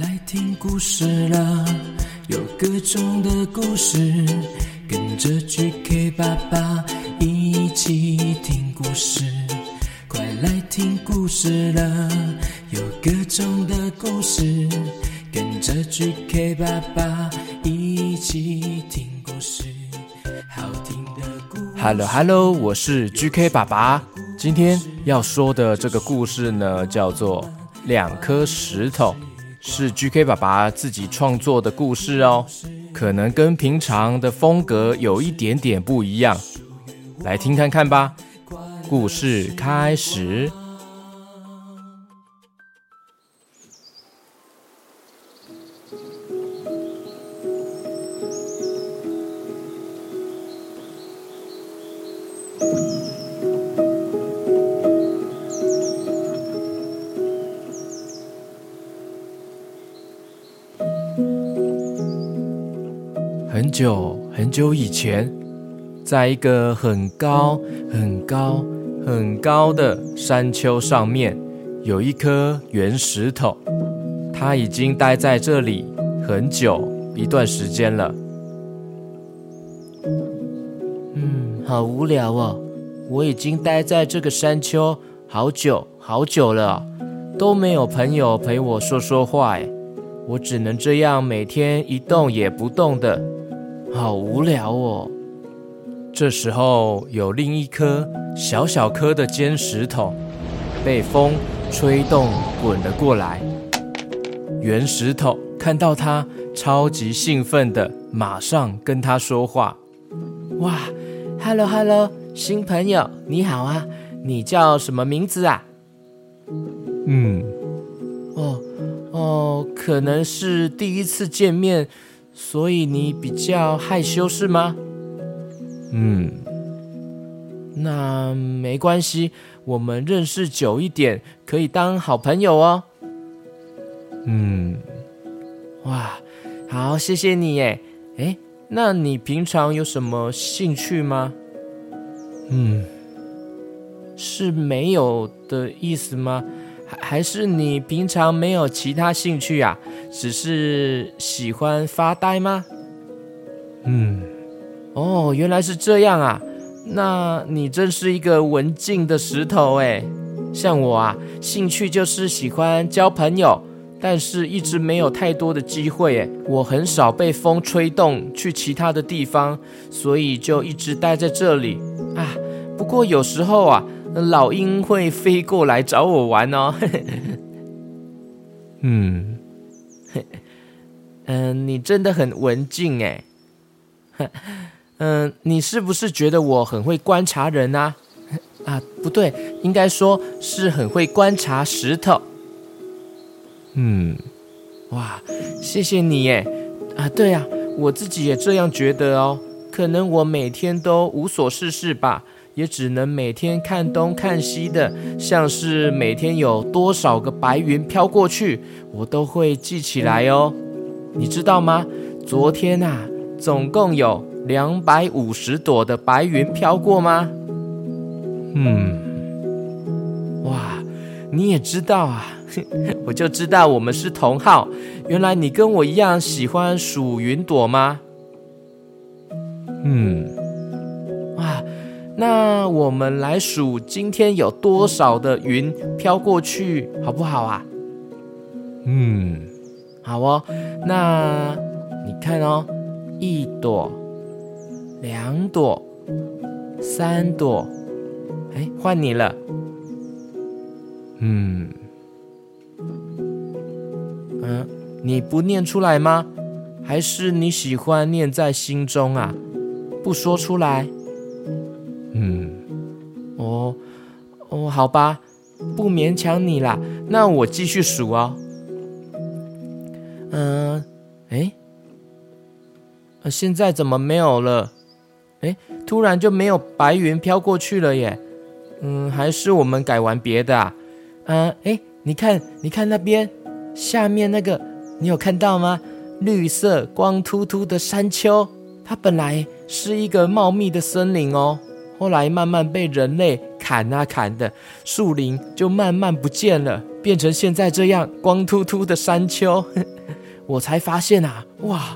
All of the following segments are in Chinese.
来听故事了，有各种的故事，跟着 GK 爸爸一起听故事。快来听故事了，有各种的故事，跟着 GK 爸爸一起听故事。好听的故事。Hello Hello，我是 GK 爸爸。今天要说的这个故事呢，叫做《两颗石头》，是 GK 爸爸自己创作的故事哦，可能跟平常的风格有一点点不一样，来听看看吧。故事开始。久很久以前，在一个很高、很高、很高的山丘上面，有一颗圆石头，它已经待在这里很久一段时间了。嗯，好无聊哦！我已经待在这个山丘好久好久了，都没有朋友陪我说说话哎。我只能这样每天一动也不动的，好无聊哦。这时候有另一颗小小颗的尖石头被风吹动滚了过来，圆石头看到它，超级兴奋的，马上跟他说话：“哇，Hello Hello，新朋友你好啊，你叫什么名字啊？”嗯，哦。哦，可能是第一次见面，所以你比较害羞是吗？嗯，那没关系，我们认识久一点，可以当好朋友哦。嗯，哇，好，谢谢你耶。哎，那你平常有什么兴趣吗？嗯，是没有的意思吗？还还是你平常没有其他兴趣啊？只是喜欢发呆吗？嗯，哦，原来是这样啊！那你真是一个文静的石头哎。像我啊，兴趣就是喜欢交朋友，但是一直没有太多的机会哎。我很少被风吹动去其他的地方，所以就一直待在这里啊。不过有时候啊。老鹰会飞过来找我玩哦。嗯，嗯，你真的很文静哎。嗯，你是不是觉得我很会观察人啊？啊，不对，应该说是很会观察石头。嗯，哇，谢谢你耶。啊，对啊，我自己也这样觉得哦。可能我每天都无所事事吧。也只能每天看东看西的，像是每天有多少个白云飘过去，我都会记起来哦。你知道吗？昨天啊，总共有两百五十朵的白云飘过吗？嗯，哇，你也知道啊，我就知道我们是同号。原来你跟我一样喜欢数云朵吗？嗯。那我们来数今天有多少的云飘过去，好不好啊？嗯，好哦。那你看哦，一朵、两朵、三朵，哎，换你了。嗯，嗯，你不念出来吗？还是你喜欢念在心中啊？不说出来。好吧，不勉强你啦。那我继续数哦。嗯，哎，现在怎么没有了？哎，突然就没有白云飘过去了耶。嗯，还是我们改玩别的啊？嗯，哎，你看，你看那边下面那个，你有看到吗？绿色光秃秃的山丘，它本来是一个茂密的森林哦。后来慢慢被人类砍啊砍的，树林就慢慢不见了，变变成现在这样光秃秃的山丘，我才发现啊，哇，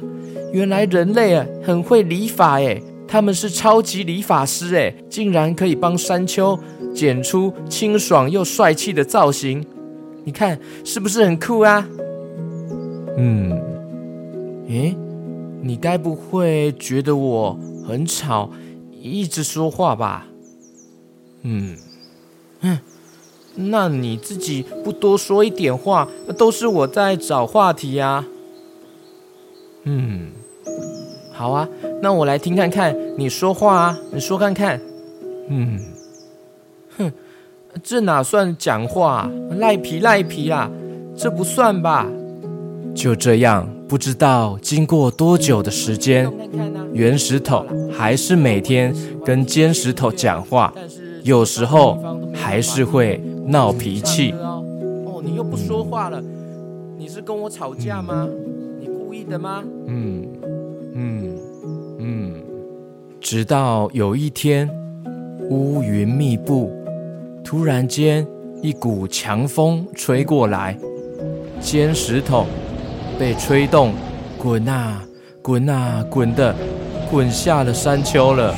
原来人类啊很会理发诶，他们是超级理发师诶，竟然可以帮山丘剪出清爽又帅气的造型，你看是不是很酷啊？嗯，诶，你该不会觉得我很吵，一直说话吧？嗯，嗯。那你自己不多说一点话，都是我在找话题呀。嗯，好啊，那我来听看看你说话啊，你说看看。嗯，哼，这哪算讲话？赖皮赖皮啦，这不算吧？就这样，不知道经过多久的时间，圆石头还是每天跟尖石头讲话，有时候还是会。闹脾气哦！你又不说话了，你是跟我吵架吗？你故意的吗？嗯嗯嗯。直到有一天，乌云密布，突然间一股强风吹过来，尖石头被吹动，滚啊滚啊滚的，滚下了山丘了。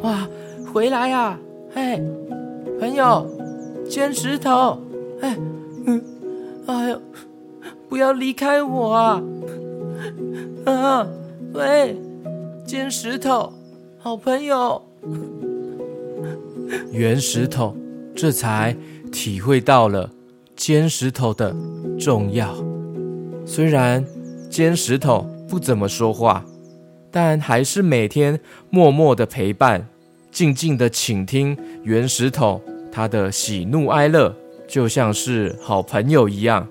哇！回来呀，嘿，朋友。尖石头，哎，嗯，哎呦，不要离开我啊！啊，喂，尖石头，好朋友。圆石头这才体会到了尖石头的重要。虽然尖石头不怎么说话，但还是每天默默的陪伴，静静的倾听圆石头。他的喜怒哀乐就像是好朋友一样，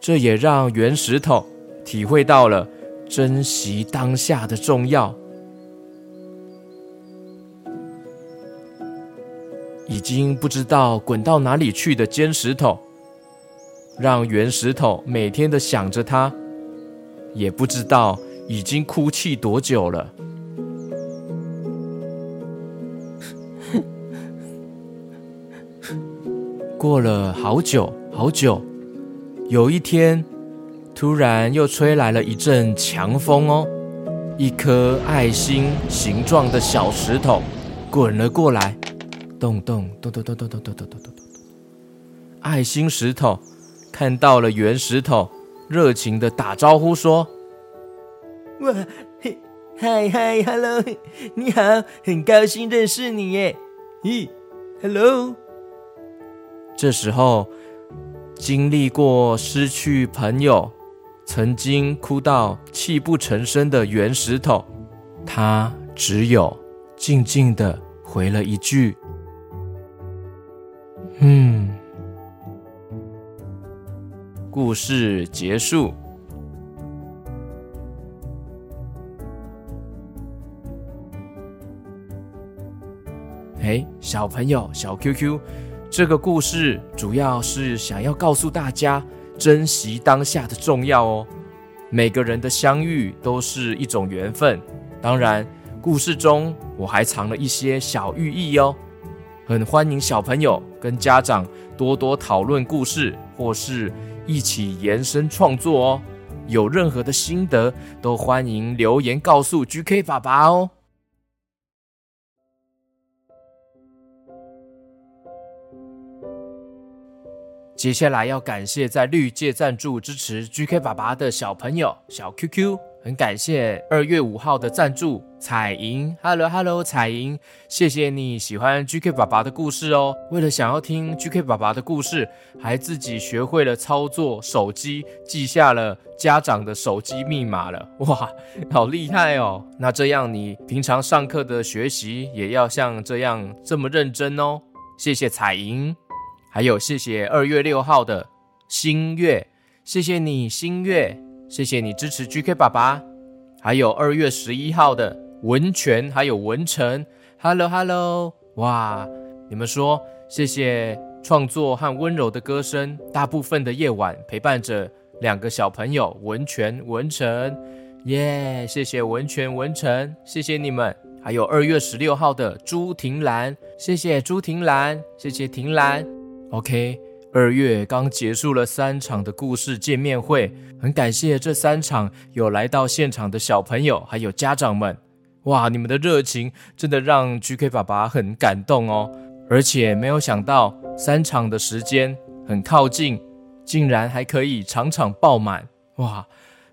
这也让圆石头体会到了珍惜当下的重要。已经不知道滚到哪里去的尖石头，让圆石头每天的想着他，也不知道已经哭泣多久了。过了好久好久，有一天，突然又吹来了一阵强风哦，一颗爱心形状的小石头滚了过来，咚咚咚咚咚咚咚咚咚咚咚咚。爱心石头看到了圆石头，热情的打招呼说：“哇，嗨嗨，hello，你好，很高兴认识你耶。咦，hello。”这时候，经历过失去朋友、曾经哭到泣不成声的圆石头，他只有静静的回了一句：“嗯。”故事结束。哎，小朋友，小 QQ。这个故事主要是想要告诉大家，珍惜当下的重要哦。每个人的相遇都是一种缘分。当然，故事中我还藏了一些小寓意哦。很欢迎小朋友跟家长多多讨论故事，或是一起延伸创作哦。有任何的心得，都欢迎留言告诉 GK 爸爸哦。接下来要感谢在绿界赞助支持 GK 爸爸的小朋友小 QQ，很感谢二月五号的赞助彩莹，Hello Hello 彩莹，谢谢你喜欢 GK 爸爸的故事哦。为了想要听 GK 爸爸的故事，还自己学会了操作手机，记下了家长的手机密码了，哇，好厉害哦！那这样你平常上课的学习也要像这样这么认真哦。谢谢彩莹。还有，谢谢二月六号的新月，谢谢你新月，谢谢你支持 GK 爸爸。还有二月十一号的文泉，还有文成，Hello Hello，哇，你们说谢谢创作和温柔的歌声，大部分的夜晚陪伴着两个小朋友文泉文成，耶，谢谢文泉文成，谢谢你们。还有二月十六号的朱婷兰，谢谢朱婷兰，谢谢婷兰。OK，二月刚结束了三场的故事见面会，很感谢这三场有来到现场的小朋友还有家长们。哇，你们的热情真的让 GK 爸爸很感动哦！而且没有想到三场的时间很靠近，竟然还可以场场爆满。哇，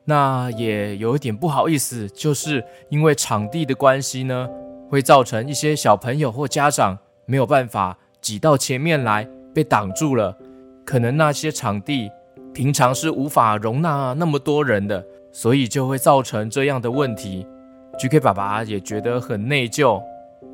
那也有一点不好意思，就是因为场地的关系呢，会造成一些小朋友或家长没有办法挤到前面来，被挡住了。可能那些场地平常是无法容纳那么多人的，所以就会造成这样的问题。GK 爸爸也觉得很内疚，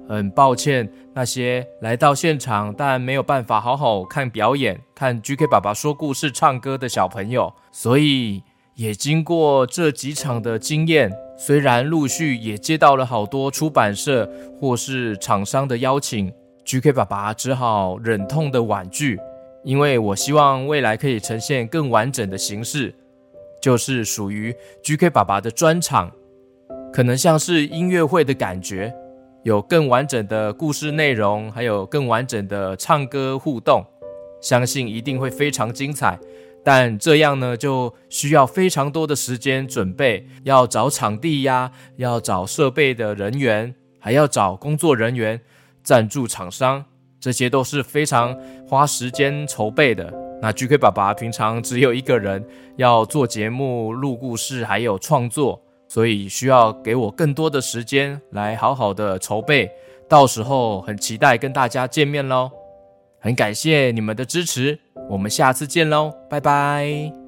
很抱歉那些来到现场但没有办法好好看表演、看 GK 爸爸说故事、唱歌的小朋友。所以也经过这几场的经验，虽然陆续也接到了好多出版社或是厂商的邀请，GK 爸爸只好忍痛的婉拒，因为我希望未来可以呈现更完整的形式，就是属于 GK 爸爸的专场。可能像是音乐会的感觉，有更完整的故事内容，还有更完整的唱歌互动，相信一定会非常精彩。但这样呢，就需要非常多的时间准备，要找场地呀，要找设备的人员，还要找工作人员、赞助厂商，这些都是非常花时间筹备的。那 GK 爸爸平常只有一个人要做节目、录故事，还有创作。所以需要给我更多的时间来好好的筹备，到时候很期待跟大家见面喽！很感谢你们的支持，我们下次见喽，拜拜。